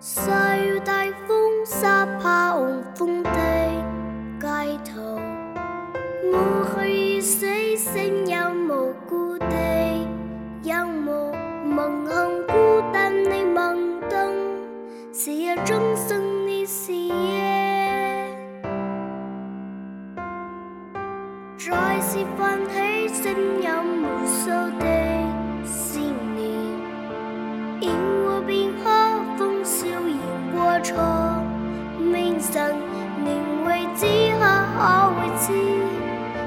So 知，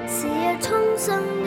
是日重生。